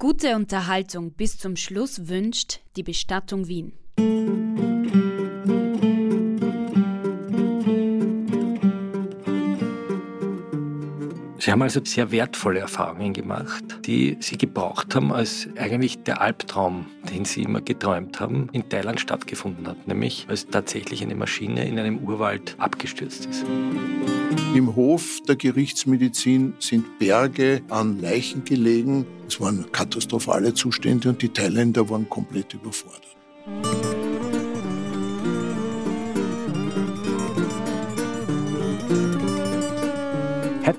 Gute Unterhaltung bis zum Schluss wünscht die Bestattung Wien. Sie haben also sehr wertvolle Erfahrungen gemacht, die Sie gebraucht haben, als eigentlich der Albtraum, den Sie immer geträumt haben, in Thailand stattgefunden hat, nämlich als tatsächlich eine Maschine in einem Urwald abgestürzt ist. Im Hof der Gerichtsmedizin sind Berge an Leichen gelegen. Es waren katastrophale Zustände und die Thailänder waren komplett überfordert.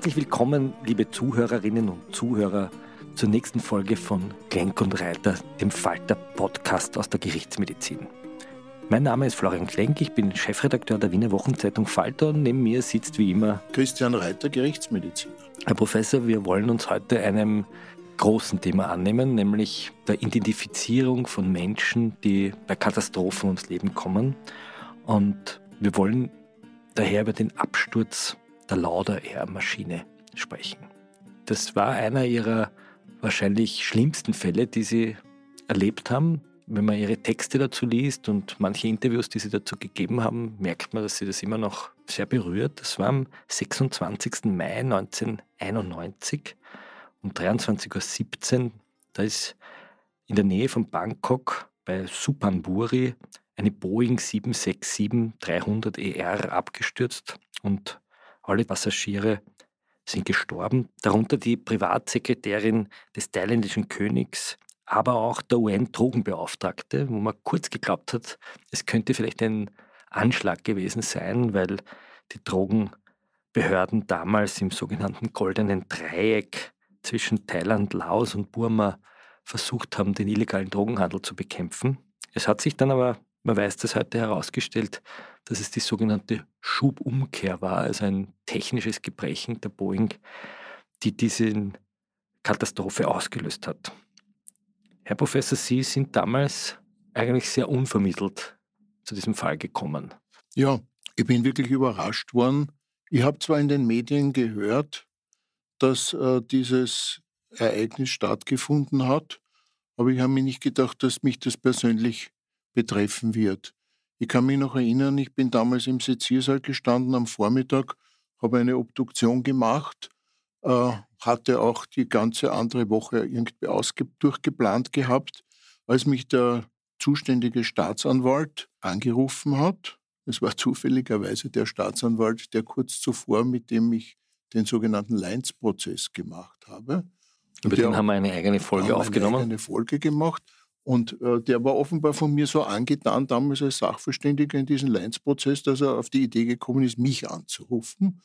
Herzlich willkommen, liebe Zuhörerinnen und Zuhörer, zur nächsten Folge von Klenk und Reiter, dem Falter-Podcast aus der Gerichtsmedizin. Mein Name ist Florian Klenk, ich bin Chefredakteur der Wiener Wochenzeitung Falter und neben mir sitzt wie immer Christian Reiter, Gerichtsmediziner. Herr Professor, wir wollen uns heute einem großen Thema annehmen, nämlich der Identifizierung von Menschen, die bei Katastrophen ums Leben kommen. Und wir wollen daher über den Absturz der Lauder Air Maschine sprechen. Das war einer ihrer wahrscheinlich schlimmsten Fälle, die sie erlebt haben. Wenn man ihre Texte dazu liest und manche Interviews, die sie dazu gegeben haben, merkt man, dass sie das immer noch sehr berührt. Das war am 26. Mai 1991 um 23.17 Uhr. Da ist in der Nähe von Bangkok bei Suphanburi eine Boeing 767-300ER e abgestürzt und alle Passagiere sind gestorben, darunter die Privatsekretärin des thailändischen Königs, aber auch der UN-Drogenbeauftragte, wo man kurz geglaubt hat, es könnte vielleicht ein Anschlag gewesen sein, weil die Drogenbehörden damals im sogenannten Goldenen Dreieck zwischen Thailand, Laos und Burma versucht haben, den illegalen Drogenhandel zu bekämpfen. Es hat sich dann aber man weiß das heute herausgestellt, dass es die sogenannte Schubumkehr war, also ein technisches Gebrechen der Boeing, die diese Katastrophe ausgelöst hat. Herr Professor, Sie sind damals eigentlich sehr unvermittelt zu diesem Fall gekommen. Ja, ich bin wirklich überrascht worden. Ich habe zwar in den Medien gehört, dass äh, dieses Ereignis stattgefunden hat, aber ich habe mir nicht gedacht, dass mich das persönlich betreffen wird. Ich kann mich noch erinnern, ich bin damals im Seziersaal gestanden am Vormittag, habe eine Obduktion gemacht, äh, hatte auch die ganze andere Woche irgendwie durchgeplant gehabt, als mich der zuständige Staatsanwalt angerufen hat. Es war zufälligerweise der Staatsanwalt, der kurz zuvor mit dem ich den sogenannten Leinz-Prozess gemacht habe. Über den haben wir eine eigene Folge aufgenommen. Eine eigene Folge gemacht. Und äh, der war offenbar von mir so angetan, damals als Sachverständiger in diesem Leinz-Prozess, dass er auf die Idee gekommen ist, mich anzurufen.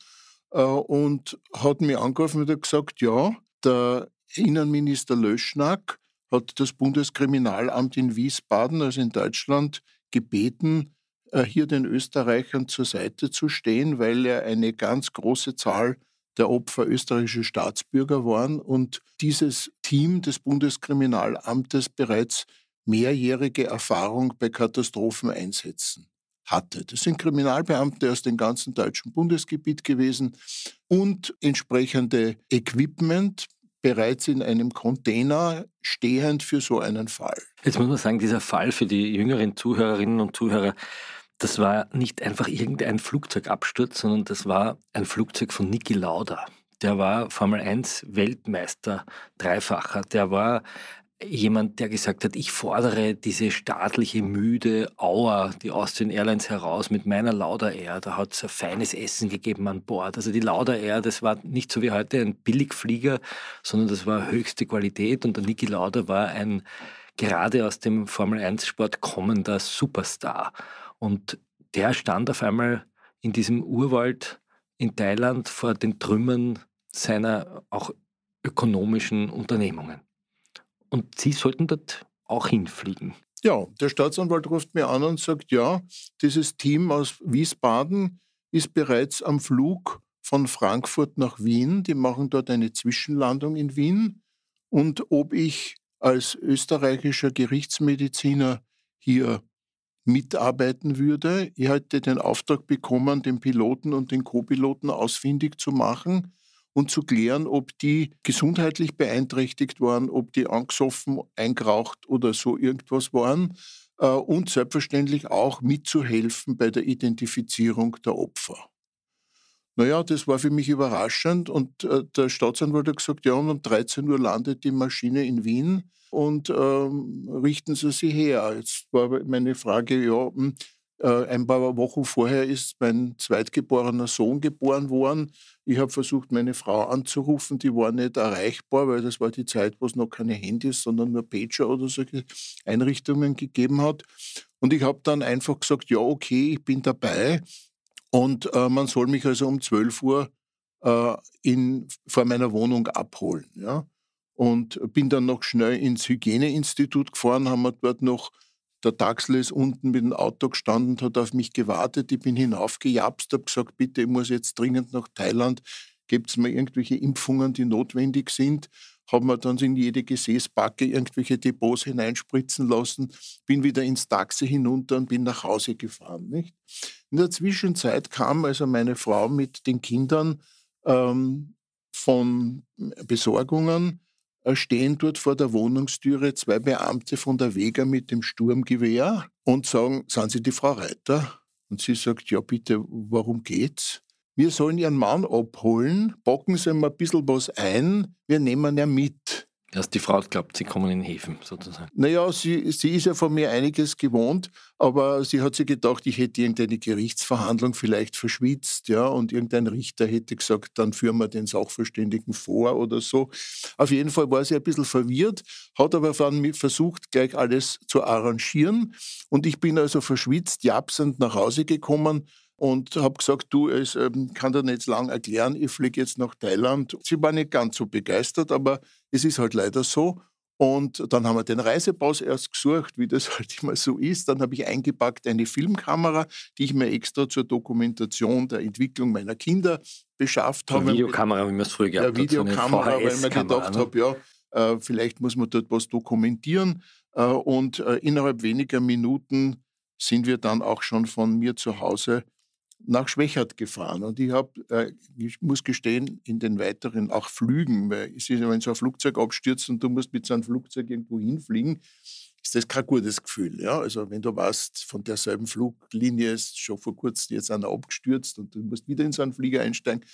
Äh, und hat mir angerufen und hat gesagt, ja, der Innenminister Löschnack hat das Bundeskriminalamt in Wiesbaden, also in Deutschland, gebeten, äh, hier den Österreichern zur Seite zu stehen, weil er eine ganz große Zahl der Opfer österreichische Staatsbürger waren und dieses Team des Bundeskriminalamtes bereits mehrjährige Erfahrung bei Katastropheneinsätzen hatte. Das sind Kriminalbeamte aus dem ganzen deutschen Bundesgebiet gewesen und entsprechende Equipment bereits in einem Container stehend für so einen Fall. Jetzt muss man sagen, dieser Fall für die jüngeren Zuhörerinnen und Zuhörer das war nicht einfach irgendein Flugzeugabsturz, sondern das war ein Flugzeug von Niki Lauda. Der war Formel 1 Weltmeister, Dreifacher. Der war jemand, der gesagt hat, ich fordere diese staatliche müde Auer, die Austrian Airlines heraus mit meiner Lauda Air. Da hat es ein feines Essen gegeben an Bord. Also die Lauda Air, das war nicht so wie heute ein Billigflieger, sondern das war höchste Qualität und der Niki Lauda war ein gerade aus dem Formel 1 Sport kommender Superstar. Und der stand auf einmal in diesem Urwald in Thailand vor den Trümmern seiner auch ökonomischen Unternehmungen. Und Sie sollten dort auch hinfliegen. Ja, der Staatsanwalt ruft mir an und sagt, ja, dieses Team aus Wiesbaden ist bereits am Flug von Frankfurt nach Wien. Die machen dort eine Zwischenlandung in Wien. Und ob ich als österreichischer Gerichtsmediziner hier mitarbeiten würde. Ich hätte den Auftrag bekommen, den Piloten und den Co-Piloten ausfindig zu machen und zu klären, ob die gesundheitlich beeinträchtigt waren, ob die angesoffen, eingeraucht oder so irgendwas waren. Äh, und selbstverständlich auch mitzuhelfen bei der Identifizierung der Opfer. Naja, das war für mich überraschend und äh, der Staatsanwalt hat gesagt, ja, und um 13 Uhr landet die Maschine in Wien und ähm, richten Sie sie her. Jetzt war meine Frage, ja, hm, äh, ein paar Wochen vorher ist mein zweitgeborener Sohn geboren worden. Ich habe versucht, meine Frau anzurufen, die war nicht erreichbar, weil das war die Zeit, wo es noch keine Handys, sondern nur Pager oder solche Einrichtungen gegeben hat. Und ich habe dann einfach gesagt, ja, okay, ich bin dabei. Und äh, man soll mich also um 12 Uhr äh, in, vor meiner Wohnung abholen. Ja? Und bin dann noch schnell ins Hygieneinstitut gefahren, haben wir dort noch der Taxler ist unten mit dem Auto gestanden, hat auf mich gewartet. Ich bin hinaufgejapst, habe gesagt, bitte, ich muss jetzt dringend nach Thailand. Gibt es mir irgendwelche Impfungen, die notwendig sind? Haben wir dann in jede Gesäßbacke irgendwelche Depots hineinspritzen lassen, bin wieder ins Taxi hinunter und bin nach Hause gefahren. Nicht? In der Zwischenzeit kam also meine Frau mit den Kindern ähm, von Besorgungen äh, stehen dort vor der Wohnungstüre zwei Beamte von der Wega mit dem Sturmgewehr und sagen, sind Sie die Frau Reiter? Und sie sagt, ja bitte, warum geht's? Wir sollen Ihren Mann abholen, packen Sie mal ein bisschen was ein, wir nehmen ihn mit. Dass die Frau glaubt, sie kommen in Häfen sozusagen. Naja, sie, sie ist ja von mir einiges gewohnt, aber sie hat sich gedacht, ich hätte irgendeine Gerichtsverhandlung vielleicht verschwitzt, ja, und irgendein Richter hätte gesagt, dann führen wir den Sachverständigen vor oder so. Auf jeden Fall war sie ein bisschen verwirrt, hat aber dann versucht, gleich alles zu arrangieren. Und ich bin also verschwitzt, japsend nach Hause gekommen und habe gesagt, du, ich ähm, kann dir nicht lang erklären, ich fliege jetzt nach Thailand. Sie war nicht ganz so begeistert, aber es ist halt leider so. Und dann haben wir den Reisepaus erst gesucht, wie das halt immer so ist. Dann habe ich eingepackt eine Filmkamera, die ich mir extra zur Dokumentation der Entwicklung meiner Kinder beschafft habe. Eine Videokamera, wie man es früher gehabt hat. Ja, Videokamera, so weil ich mir gedacht ne? habe, ja, äh, vielleicht muss man dort was dokumentieren. Äh, und äh, innerhalb weniger Minuten sind wir dann auch schon von mir zu Hause nach Schwächert gefahren. Und ich habe, äh, ich muss gestehen, in den weiteren auch Flügen, weil es ist wenn so ein Flugzeug abstürzt und du musst mit so einem Flugzeug irgendwo hinfliegen, ist das kein gutes Gefühl. Ja? Also wenn du weißt, von derselben Fluglinie ist schon vor kurzem jetzt einer abgestürzt und du musst wieder in so einen Flieger einsteigen.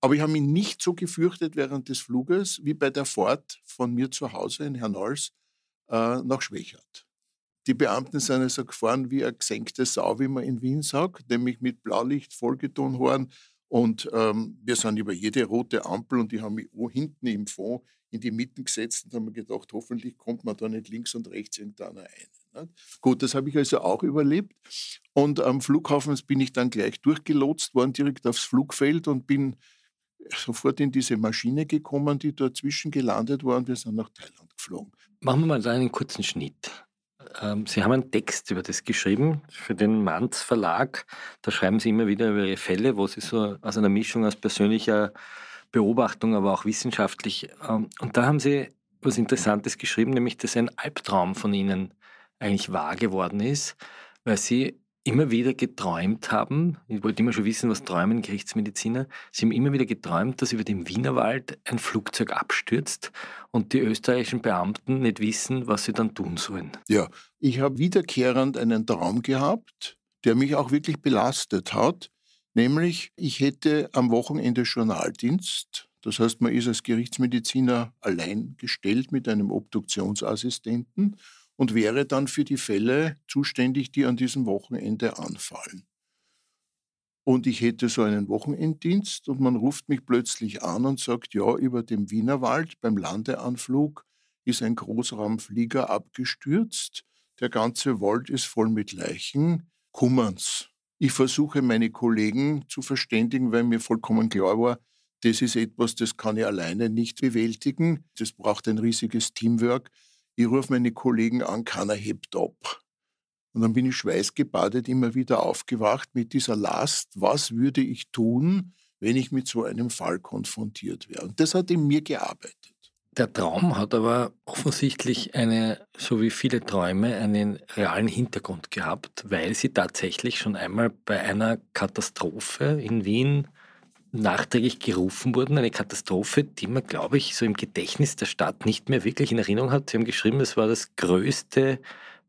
Aber ich habe mich nicht so gefürchtet während des Fluges wie bei der Fahrt von mir zu Hause in Hernals äh, nach Schwächert. Die Beamten sind also gefahren wie eine gesenkte Sau, wie man in Wien sagt, nämlich mit Blaulicht vollgetan worden. Und ähm, wir sind über jede rote Ampel und die haben mich hinten im Fond in die Mitte gesetzt und haben gedacht, hoffentlich kommt man da nicht links und rechts irgendeiner ein. Gut, das habe ich also auch überlebt. Und am Flughafen bin ich dann gleich durchgelotst worden, direkt aufs Flugfeld und bin sofort in diese Maschine gekommen, die dort zwischen gelandet war und wir sind nach Thailand geflogen. Machen wir mal einen kurzen Schnitt. Ähm, Sie haben einen Text über das geschrieben für den Manz Verlag. Da schreiben Sie immer wieder über Ihre Fälle, wo Sie so aus einer Mischung aus persönlicher Beobachtung, aber auch wissenschaftlich. Ähm, und da haben Sie was Interessantes geschrieben, nämlich dass ein Albtraum von Ihnen eigentlich wahr geworden ist, weil Sie immer wieder geträumt haben, ich wollte immer schon wissen, was träumen Gerichtsmediziner, sie haben immer wieder geträumt, dass über dem Wienerwald ein Flugzeug abstürzt und die österreichischen Beamten nicht wissen, was sie dann tun sollen. Ja, ich habe wiederkehrend einen Traum gehabt, der mich auch wirklich belastet hat, nämlich ich hätte am Wochenende Journaldienst, das heißt man ist als Gerichtsmediziner allein gestellt mit einem Obduktionsassistenten und wäre dann für die Fälle zuständig, die an diesem Wochenende anfallen. Und ich hätte so einen Wochenenddienst und man ruft mich plötzlich an und sagt, ja, über dem Wienerwald beim Landeanflug ist ein Großraumflieger abgestürzt, der ganze Wald ist voll mit Leichen, kummerns. Ich versuche meine Kollegen zu verständigen, weil mir vollkommen klar war, das ist etwas, das kann ich alleine nicht bewältigen. Das braucht ein riesiges Teamwork. Ich rufe meine Kollegen an, keiner hebt ab. Und dann bin ich schweißgebadet immer wieder aufgewacht mit dieser Last, was würde ich tun, wenn ich mit so einem Fall konfrontiert wäre. Und das hat in mir gearbeitet. Der Traum hat aber offensichtlich eine, so wie viele Träume, einen realen Hintergrund gehabt, weil Sie tatsächlich schon einmal bei einer Katastrophe in Wien nachträglich gerufen wurden. Eine Katastrophe, die man, glaube ich, so im Gedächtnis der Stadt nicht mehr wirklich in Erinnerung hat. Sie haben geschrieben, es war das größte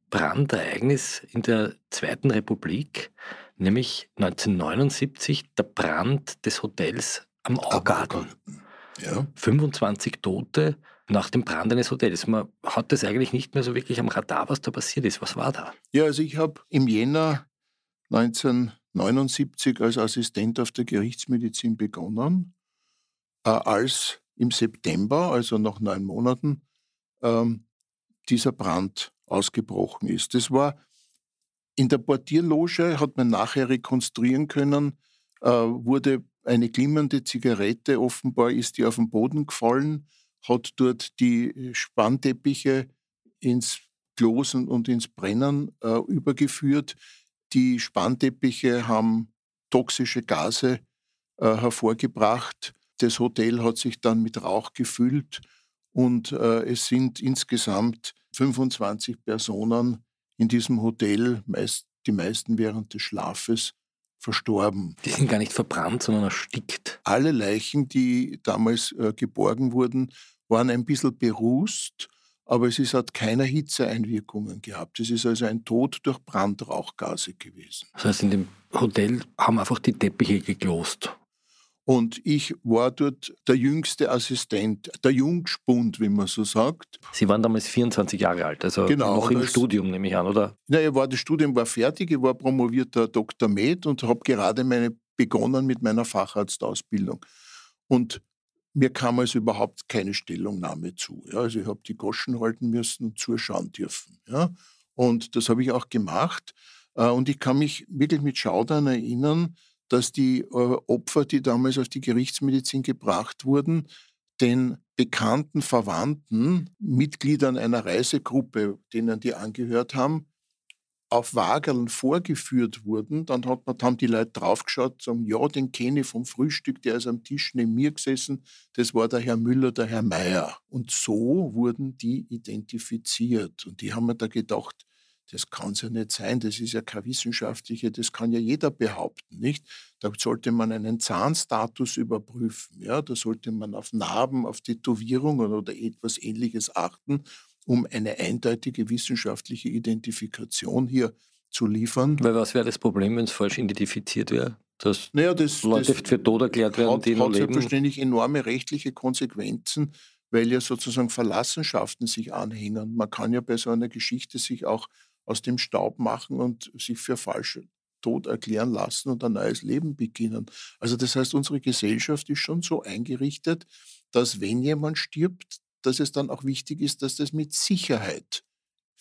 Brandereignis in der Zweiten Republik, nämlich 1979 der Brand des Hotels am Augarten. Ja. 25 Tote nach dem Brand eines Hotels. Man hat das eigentlich nicht mehr so wirklich am Radar, was da passiert ist. Was war da? Ja, also ich habe im Jänner 1979 als Assistent auf der Gerichtsmedizin begonnen, äh, als im September, also nach neun Monaten, ähm, dieser Brand ausgebrochen ist. Das war in der Portierloge, hat man nachher rekonstruieren können, äh, wurde eine glimmernde Zigarette, offenbar ist die auf den Boden gefallen, hat dort die Spannteppiche ins Klosen und ins Brennen äh, übergeführt. Die Spannteppiche haben toxische Gase äh, hervorgebracht. Das Hotel hat sich dann mit Rauch gefüllt und äh, es sind insgesamt 25 Personen in diesem Hotel, meist, die meisten während des Schlafes, verstorben. Die sind gar nicht verbrannt, sondern erstickt. Alle Leichen, die damals äh, geborgen wurden, waren ein bisschen berußt, aber es ist, hat keine Hitzeeinwirkungen gehabt. Es ist also ein Tod durch Brandrauchgase gewesen. Das heißt, in dem Hotel haben einfach die Teppiche geklost. Und ich war dort der jüngste Assistent, der Jungspund, wie man so sagt. Sie waren damals 24 Jahre alt, also genau, noch im Studium, nehme ich an, oder? Nein, war, das Studium war fertig, ich war promovierter Dr. Med und habe gerade meine, begonnen mit meiner Facharztausbildung. Und mir kam also überhaupt keine Stellungnahme zu. Ja. Also ich habe die Goschen halten müssen und zuschauen dürfen. Ja. Und das habe ich auch gemacht. Äh, und ich kann mich wirklich mit Schaudern erinnern, dass die äh, Opfer, die damals auf die Gerichtsmedizin gebracht wurden, den bekannten Verwandten, Mitgliedern einer Reisegruppe, denen die angehört haben, auf Wageln vorgeführt wurden, dann hat haben die Leute draufgeschaut, sagen, ja, den kenne ich vom Frühstück, der ist am Tisch neben mir gesessen, das war der Herr Müller, der Herr Meier. Und so wurden die identifiziert. Und die haben mir da gedacht, das kann es ja nicht sein, das ist ja kein wissenschaftliche, das kann ja jeder behaupten, nicht? Da sollte man einen Zahnstatus überprüfen, ja, da sollte man auf Narben, auf Tätowierungen oder etwas ähnliches achten, um eine eindeutige wissenschaftliche Identifikation hier zu liefern. Weil was wäre das Problem, wenn es falsch identifiziert wäre? Dass naja, das, Leute das für tot erklärt werden, hat, die noch hat leben? selbstverständlich enorme rechtliche Konsequenzen, weil ja sozusagen Verlassenschaften sich anhängen. Man kann ja bei so einer Geschichte sich auch aus dem Staub machen und sich für falsch tot erklären lassen und ein neues Leben beginnen. Also das heißt, unsere Gesellschaft ist schon so eingerichtet, dass wenn jemand stirbt, dass es dann auch wichtig ist, dass das mit Sicherheit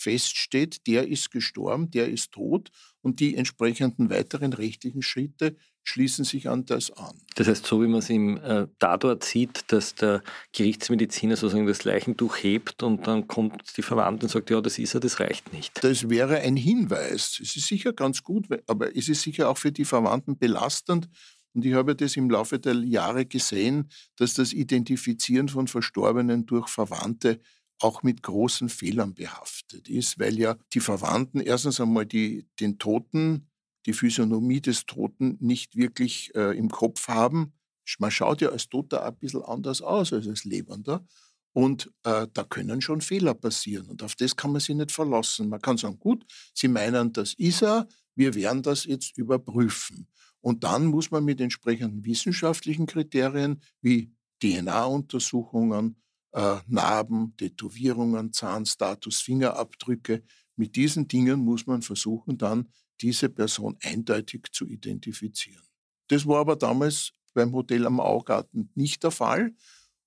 feststeht, der ist gestorben, der ist tot und die entsprechenden weiteren rechtlichen Schritte schließen sich an das an. Das heißt, so wie man es im äh, Tatort sieht, dass der Gerichtsmediziner sozusagen das Leichentuch hebt und dann kommt die Verwandte und sagt, ja, das ist er, das reicht nicht. Das wäre ein Hinweis. Es ist sicher ganz gut, aber es ist sicher auch für die Verwandten belastend. Und ich habe das im Laufe der Jahre gesehen, dass das Identifizieren von Verstorbenen durch Verwandte auch mit großen Fehlern behaftet ist, weil ja die Verwandten erstens einmal die, den Toten die Physiognomie des Toten nicht wirklich äh, im Kopf haben. Man schaut ja als Toter ein bisschen anders aus als als Lebender. Und äh, da können schon Fehler passieren. Und auf das kann man sich nicht verlassen. Man kann sagen, gut, Sie meinen, das ist er, wir werden das jetzt überprüfen. Und dann muss man mit entsprechenden wissenschaftlichen Kriterien wie DNA-Untersuchungen, äh, Narben, Tätowierungen, Zahnstatus, Fingerabdrücke, mit diesen Dingen muss man versuchen, dann diese Person eindeutig zu identifizieren. Das war aber damals beim Hotel am Augarten nicht der Fall.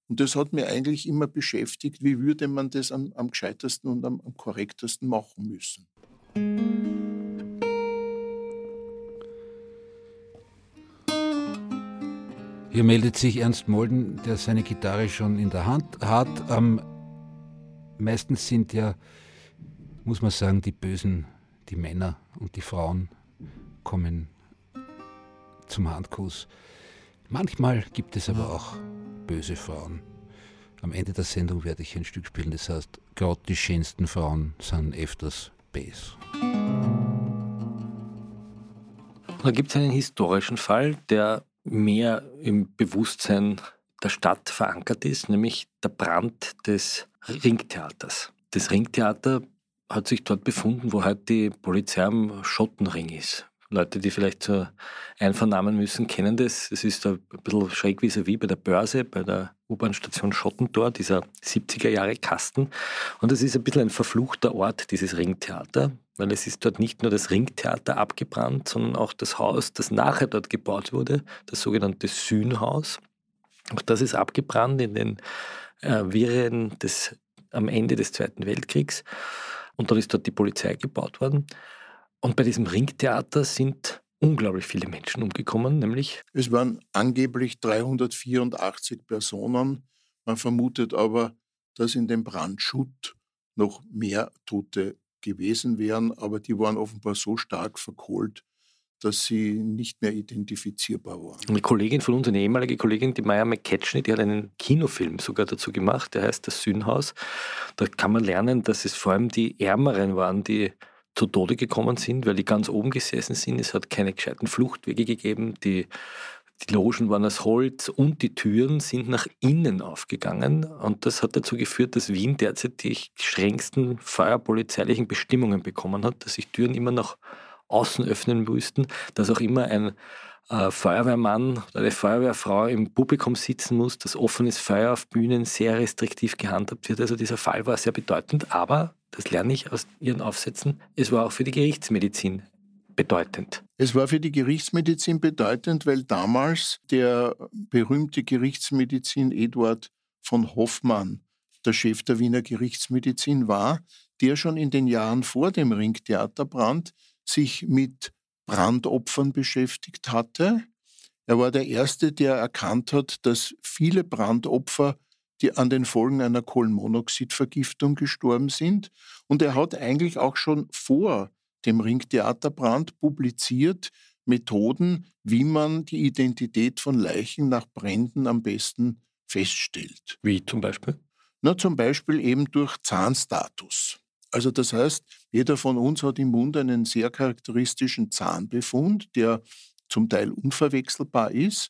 Und das hat mir eigentlich immer beschäftigt, wie würde man das am, am gescheitesten und am, am korrektesten machen müssen. Hier meldet sich Ernst Molden, der seine Gitarre schon in der Hand hat. Ähm, meistens sind ja, muss man sagen, die Bösen, die Männer und die Frauen kommen zum Handkuss. Manchmal gibt es aber auch böse Frauen. Am Ende der Sendung werde ich ein Stück spielen, das heißt, gerade die schönsten Frauen sind öfters Bass. Da gibt es einen historischen Fall, der mehr im Bewusstsein der Stadt verankert ist, nämlich der Brand des Ringtheaters. Das Ringtheater hat sich dort befunden, wo heute die Polizei am Schottenring ist. Leute, die vielleicht so einvernahmen müssen, kennen das. Es ist ein bisschen schräg wie bei der Börse, bei der U-Bahn-Station Schottentor, dieser 70er Jahre Kasten. Und es ist ein bisschen ein verfluchter Ort, dieses Ringtheater, weil es ist dort nicht nur das Ringtheater abgebrannt, sondern auch das Haus, das nachher dort gebaut wurde, das sogenannte Sühnhaus. Auch das ist abgebrannt in den äh, Wirren des, am Ende des Zweiten Weltkriegs. Und dann ist dort die Polizei gebaut worden. Und bei diesem Ringtheater sind unglaublich viele Menschen umgekommen, nämlich. Es waren angeblich 384 Personen. Man vermutet aber, dass in dem Brandschutt noch mehr Tote gewesen wären, aber die waren offenbar so stark verkohlt, dass sie nicht mehr identifizierbar waren. Eine Kollegin von uns, eine ehemalige Kollegin, die Maya McCatchney, die hat einen Kinofilm sogar dazu gemacht, der heißt Das Sühnhaus. Da kann man lernen, dass es vor allem die Ärmeren waren, die zu Tode gekommen sind, weil die ganz oben gesessen sind. Es hat keine gescheiten Fluchtwege gegeben. Die, die Logen waren aus Holz und die Türen sind nach innen aufgegangen. Und das hat dazu geführt, dass Wien derzeit die strengsten feuerpolizeilichen Bestimmungen bekommen hat, dass sich Türen immer nach außen öffnen müssten, dass auch immer ein äh, Feuerwehrmann oder eine Feuerwehrfrau im Publikum sitzen muss, dass offenes Feuer auf Bühnen sehr restriktiv gehandhabt wird. Also dieser Fall war sehr bedeutend, aber, das lerne ich aus Ihren Aufsätzen, es war auch für die Gerichtsmedizin bedeutend. Es war für die Gerichtsmedizin bedeutend, weil damals der berühmte Gerichtsmedizin Eduard von Hoffmann der Chef der Wiener Gerichtsmedizin war, der schon in den Jahren vor dem Ringtheaterbrand sich mit Brandopfern beschäftigt hatte. Er war der Erste, der erkannt hat, dass viele Brandopfer die an den Folgen einer Kohlenmonoxidvergiftung gestorben sind. Und er hat eigentlich auch schon vor dem Ringtheaterbrand publiziert Methoden, wie man die Identität von Leichen nach Bränden am besten feststellt. Wie zum Beispiel? Na, zum Beispiel eben durch Zahnstatus. Also das heißt, jeder von uns hat im Mund einen sehr charakteristischen Zahnbefund, der zum Teil unverwechselbar ist.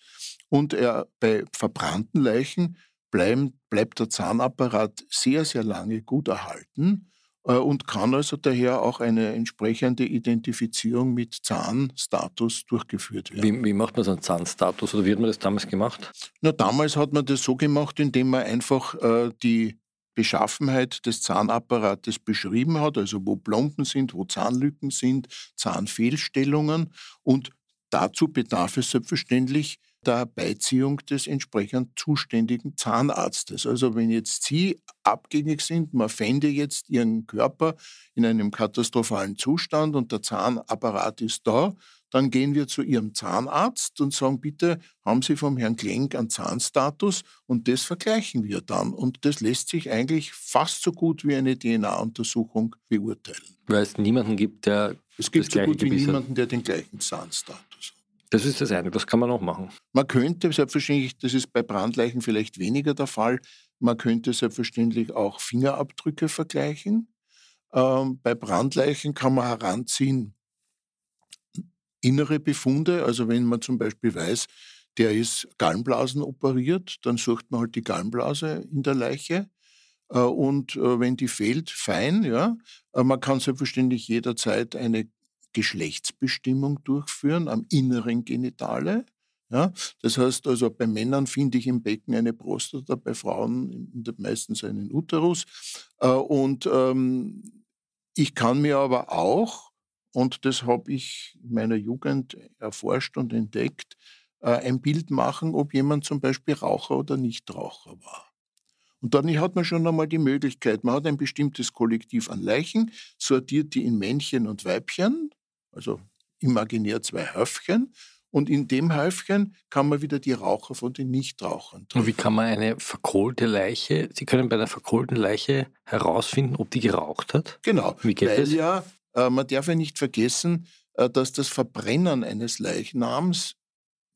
Und er, bei verbrannten Leichen bleiben, bleibt der Zahnapparat sehr, sehr lange gut erhalten äh, und kann also daher auch eine entsprechende Identifizierung mit Zahnstatus durchgeführt werden. Wie, wie macht man so einen Zahnstatus oder wie hat man das damals gemacht? Na, damals hat man das so gemacht, indem man einfach äh, die Beschaffenheit des Zahnapparates beschrieben hat, also wo Plomben sind, wo Zahnlücken sind, Zahnfehlstellungen. Und dazu bedarf es selbstverständlich der Beiziehung des entsprechend zuständigen Zahnarztes. Also wenn jetzt Sie abgängig sind, man fände jetzt Ihren Körper in einem katastrophalen Zustand und der Zahnapparat ist da, dann gehen wir zu Ihrem Zahnarzt und sagen, bitte haben Sie vom Herrn Klenk einen Zahnstatus und das vergleichen wir dann. Und das lässt sich eigentlich fast so gut wie eine DNA-Untersuchung beurteilen. Weil es niemanden gibt, der. Es gibt so gut wie niemanden, der den gleichen Zahnstatus hat. Das ist das eine, das kann man auch machen. Man könnte selbstverständlich, das ist bei Brandleichen vielleicht weniger der Fall, man könnte selbstverständlich auch Fingerabdrücke vergleichen. Ähm, bei Brandleichen kann man heranziehen innere Befunde. Also wenn man zum Beispiel weiß, der ist Gallenblasen operiert, dann sucht man halt die Gallenblase in der Leiche. Äh, und äh, wenn die fehlt, fein, ja. Äh, man kann selbstverständlich jederzeit eine Geschlechtsbestimmung durchführen am inneren Genitale. Ja, das heißt also, bei Männern finde ich im Becken eine Prostata, bei Frauen meistens einen Uterus. Und ähm, ich kann mir aber auch und das habe ich in meiner Jugend erforscht und entdeckt, äh, ein Bild machen, ob jemand zum Beispiel Raucher oder Nichtraucher war. Und dann hat man schon einmal die Möglichkeit, man hat ein bestimmtes Kollektiv an Leichen, sortiert die in Männchen und Weibchen, also imaginär zwei Höfchen, Und in dem Häufchen kann man wieder die Raucher von den Nichtrauchern trennen. Und wie kann man eine verkohlte Leiche, Sie können bei einer verkohlten Leiche herausfinden, ob die geraucht hat? Genau, wie geht weil das? ja, äh, man darf ja nicht vergessen, äh, dass das Verbrennen eines Leichnams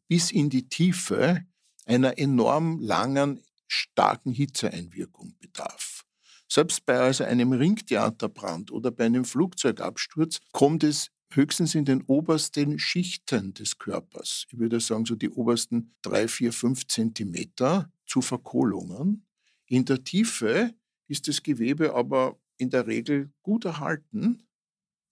bis in die Tiefe einer enorm langen, starken Hitzeeinwirkung bedarf. Selbst bei also einem Ringtheaterbrand oder bei einem Flugzeugabsturz kommt es höchstens in den obersten Schichten des Körpers, ich würde sagen so die obersten drei, vier, fünf Zentimeter zu Verkohlungen. In der Tiefe ist das Gewebe aber in der Regel gut erhalten,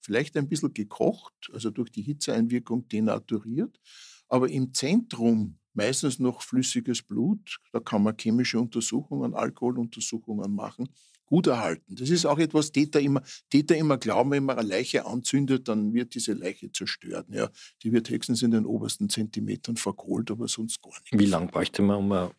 vielleicht ein bisschen gekocht, also durch die Hitzeeinwirkung denaturiert, aber im Zentrum meistens noch flüssiges Blut, da kann man chemische Untersuchungen, Alkoholuntersuchungen machen gut erhalten. Das ist auch etwas, Täter immer, Täter immer glauben, wenn man eine Leiche anzündet, dann wird diese Leiche zerstört. Ja, die wird höchstens in den obersten Zentimetern verkohlt, aber sonst gar nicht. Wie lange bräuchte man, um eine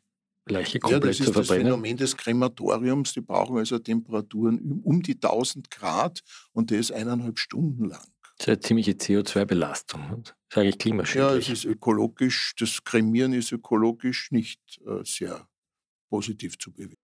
Leiche komplett ja, zu verbrennen? Das ist das Phänomen des Krematoriums. Die brauchen also Temperaturen um die 1000 Grad und das eineinhalb Stunden lang. Das ist eine ziemliche CO2-Belastung, sage ich klimaschädlich. Ja, es ist ökologisch, das Kremieren ist ökologisch nicht äh, sehr positiv zu bewerten.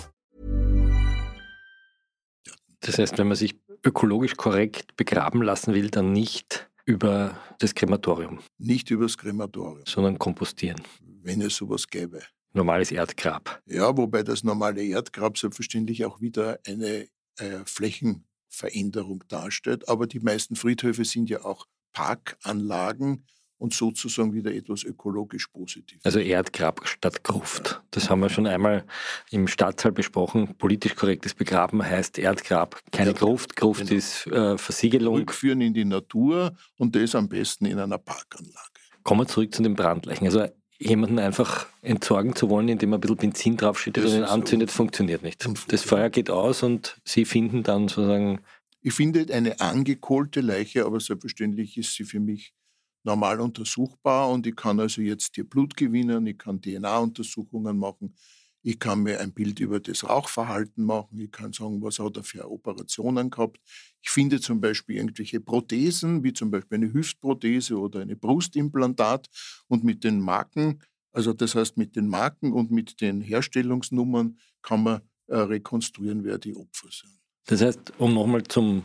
Das heißt, wenn man sich ökologisch korrekt begraben lassen will, dann nicht über das Krematorium. Nicht über das Krematorium. Sondern kompostieren. Wenn es sowas gäbe. Normales Erdgrab. Ja, wobei das normale Erdgrab selbstverständlich auch wieder eine äh, Flächenveränderung darstellt. Aber die meisten Friedhöfe sind ja auch Parkanlagen und sozusagen wieder etwas ökologisch positiv. Also Erdgrab statt Gruft. Das haben wir schon einmal im Stadtsaal besprochen. Politisch korrektes Begraben heißt Erdgrab, keine ja, Gruft. Gruft genau. ist äh, Versiegelung. Rückführen in die Natur und das am besten in einer Parkanlage. Kommen wir zurück zu den Brandleichen. Also jemanden einfach entsorgen zu wollen, indem man ein bisschen Benzin draufschüttet und ihn anzündet, funktioniert nicht. Das Feuer geht aus und Sie finden dann sozusagen ich finde eine angekohlte Leiche, aber selbstverständlich ist sie für mich normal untersuchbar und ich kann also jetzt hier Blut gewinnen, ich kann DNA-Untersuchungen machen, ich kann mir ein Bild über das Rauchverhalten machen, ich kann sagen, was hat er für Operationen gehabt. Ich finde zum Beispiel irgendwelche Prothesen, wie zum Beispiel eine Hüftprothese oder eine Brustimplantat und mit den Marken, also das heißt mit den Marken und mit den Herstellungsnummern kann man äh, rekonstruieren, wer die Opfer sind. Das heißt, um nochmal zum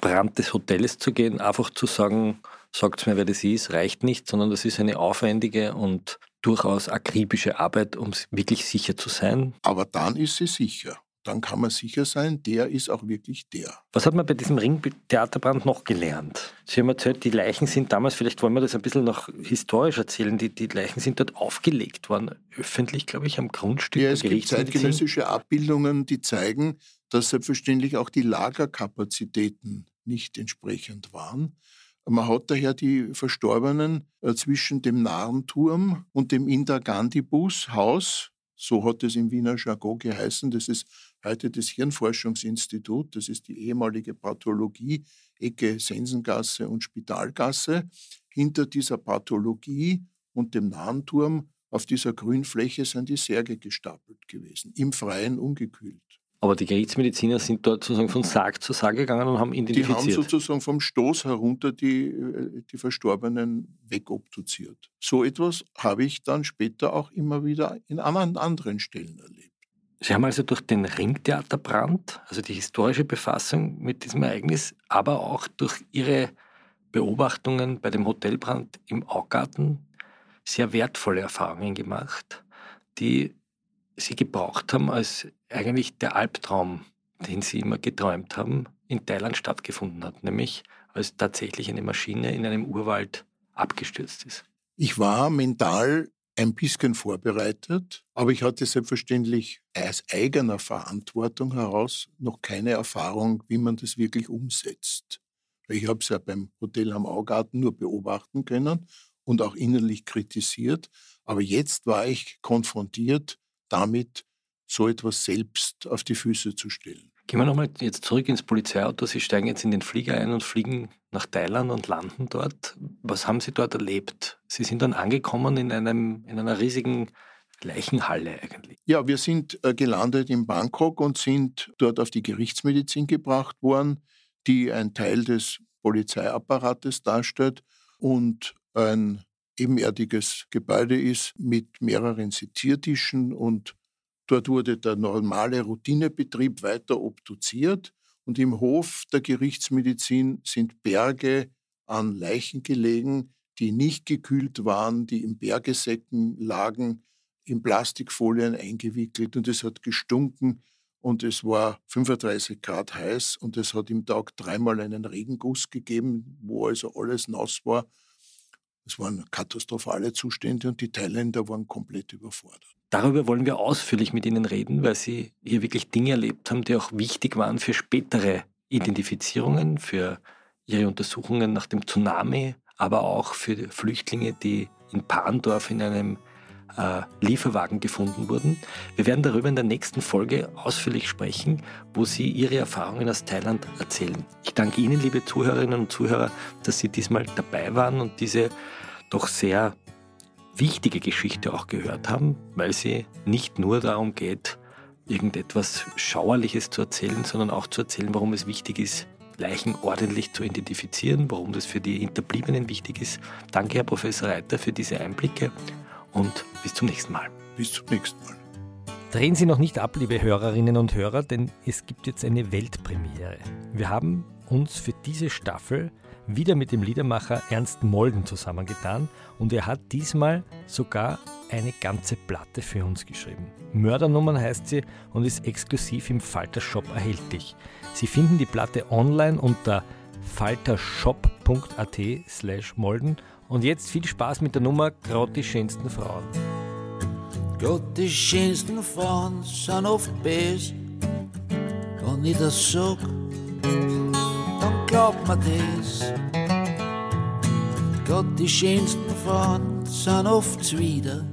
Brand des Hotels zu gehen, einfach zu sagen, sagt mir, wer das ist, reicht nicht, sondern das ist eine aufwendige und durchaus akribische Arbeit, um wirklich sicher zu sein. Aber dann ist sie sicher. Dann kann man sicher sein, der ist auch wirklich der. Was hat man bei diesem Ringtheaterbrand noch gelernt? Sie haben erzählt, die Leichen sind damals, vielleicht wollen wir das ein bisschen noch historisch erzählen, die, die Leichen sind dort aufgelegt worden, öffentlich, glaube ich, am Grundstück. Ja, es gibt zeitgenössische Abbildungen, die zeigen, dass selbstverständlich auch die Lagerkapazitäten nicht entsprechend waren. Man hat daher die Verstorbenen äh, zwischen dem Narrenturm und dem Indra Gandhi Bus Haus, so hat es im Wiener Jargon geheißen, das ist heute das Hirnforschungsinstitut, das ist die ehemalige Pathologie, Ecke Sensengasse und Spitalgasse. Hinter dieser Pathologie und dem Narrenturm auf dieser Grünfläche sind die Särge gestapelt gewesen, im Freien ungekühlt. Aber die Gerichtsmediziner sind dort sozusagen von Sarg zu Sarg gegangen und haben identifiziert. Die haben sozusagen vom Stoß herunter die, äh, die Verstorbenen wegobduziert. So etwas habe ich dann später auch immer wieder in anderen Stellen erlebt. Sie haben also durch den Ringtheaterbrand, also die historische Befassung mit diesem Ereignis, aber auch durch Ihre Beobachtungen bei dem Hotelbrand im Augarten sehr wertvolle Erfahrungen gemacht, die Sie gebraucht haben, als eigentlich der Albtraum, den Sie immer geträumt haben, in Thailand stattgefunden hat, nämlich als tatsächlich eine Maschine in einem Urwald abgestürzt ist. Ich war mental ein bisschen vorbereitet, aber ich hatte selbstverständlich aus eigener Verantwortung heraus noch keine Erfahrung, wie man das wirklich umsetzt. Ich habe es ja beim Hotel am Augarten nur beobachten können und auch innerlich kritisiert. Aber jetzt war ich konfrontiert damit, so etwas selbst auf die Füße zu stellen. Gehen wir nochmal jetzt zurück ins Polizeiauto. Sie steigen jetzt in den Flieger ein und fliegen nach Thailand und landen dort. Was haben Sie dort erlebt? Sie sind dann angekommen in, einem, in einer riesigen Leichenhalle eigentlich. Ja, wir sind äh, gelandet in Bangkok und sind dort auf die Gerichtsmedizin gebracht worden, die ein Teil des Polizeiapparates darstellt und ein ebenerdiges Gebäude ist mit mehreren Seziertischen und dort wurde der normale Routinebetrieb weiter obduziert und im Hof der Gerichtsmedizin sind Berge an Leichen gelegen, die nicht gekühlt waren, die in Bergesäcken lagen, in Plastikfolien eingewickelt und es hat gestunken und es war 35 Grad heiß und es hat im Tag dreimal einen Regenguss gegeben, wo also alles nass war. Es waren katastrophale Zustände und die Thailänder waren komplett überfordert. Darüber wollen wir ausführlich mit Ihnen reden, weil Sie hier wirklich Dinge erlebt haben, die auch wichtig waren für spätere Identifizierungen, für Ihre Untersuchungen nach dem Tsunami, aber auch für Flüchtlinge, die in Pandorf in einem äh, Lieferwagen gefunden wurden. Wir werden darüber in der nächsten Folge ausführlich sprechen, wo Sie Ihre Erfahrungen aus Thailand erzählen. Ich danke Ihnen, liebe Zuhörerinnen und Zuhörer, dass Sie diesmal dabei waren und diese doch sehr wichtige Geschichte auch gehört haben, weil sie nicht nur darum geht, irgendetwas Schauerliches zu erzählen, sondern auch zu erzählen, warum es wichtig ist, Leichen ordentlich zu identifizieren, warum das für die Hinterbliebenen wichtig ist. Danke, Herr Professor Reiter, für diese Einblicke und bis zum nächsten Mal. Bis zum nächsten Mal. Drehen Sie noch nicht ab, liebe Hörerinnen und Hörer, denn es gibt jetzt eine Weltpremiere. Wir haben uns für diese Staffel wieder mit dem Liedermacher Ernst Molden zusammengetan und er hat diesmal sogar eine ganze Platte für uns geschrieben. Mördernummern heißt sie und ist exklusiv im Falter Shop erhältlich. Sie finden die Platte online unter faltershop.at slash molden und jetzt viel Spaß mit der Nummer Grad die schönsten Frauen. Gott, die schönsten Frauen sind oft böse. Wenn ich das sag, dann glaubt man das. Gott, die schönsten Frauen sind oft zwider.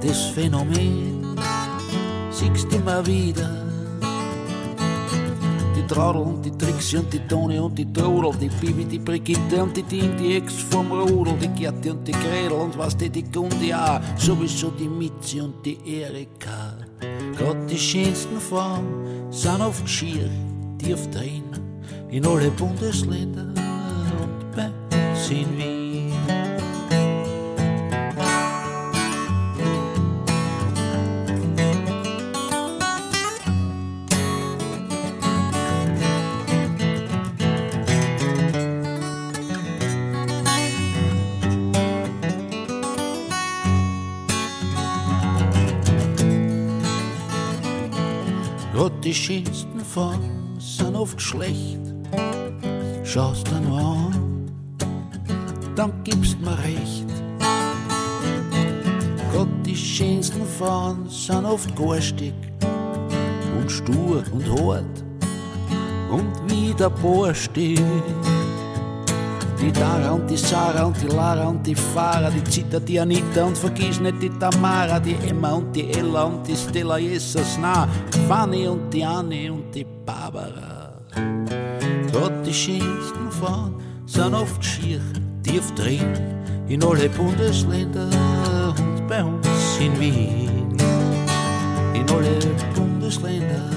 Das Phänomen siehst immer wieder. Traudel und die Trixie und die Toni und die Trudel, die Bibi, die Brigitte und die Ding, die Ex vom Rudel, die Gerti und die Gredel und was die, die Gundi auch, sowieso die Mitzi und die Erika. Gott, die schönsten Frauen sind oft schier, tief drin, in alle Bundesländer und bei uns in die schönsten von sind oft schlecht. Schaust dann an, dann gibst mir recht. Gott, die schönsten von sind oft garstig und stur und hart und wieder borstig. Die Dara und die Sarah und die Lara und die Farah, die Zita, die Anita und vergiss nicht die Tamara, die Emma und die Ella und die Stella Jesus, na, Fanny und die Anne und die Barbara. Gott, die schönsten Frauen sind oft schier, tief drin, in alle Bundesländer und bei uns in Wien. In alle Bundesländer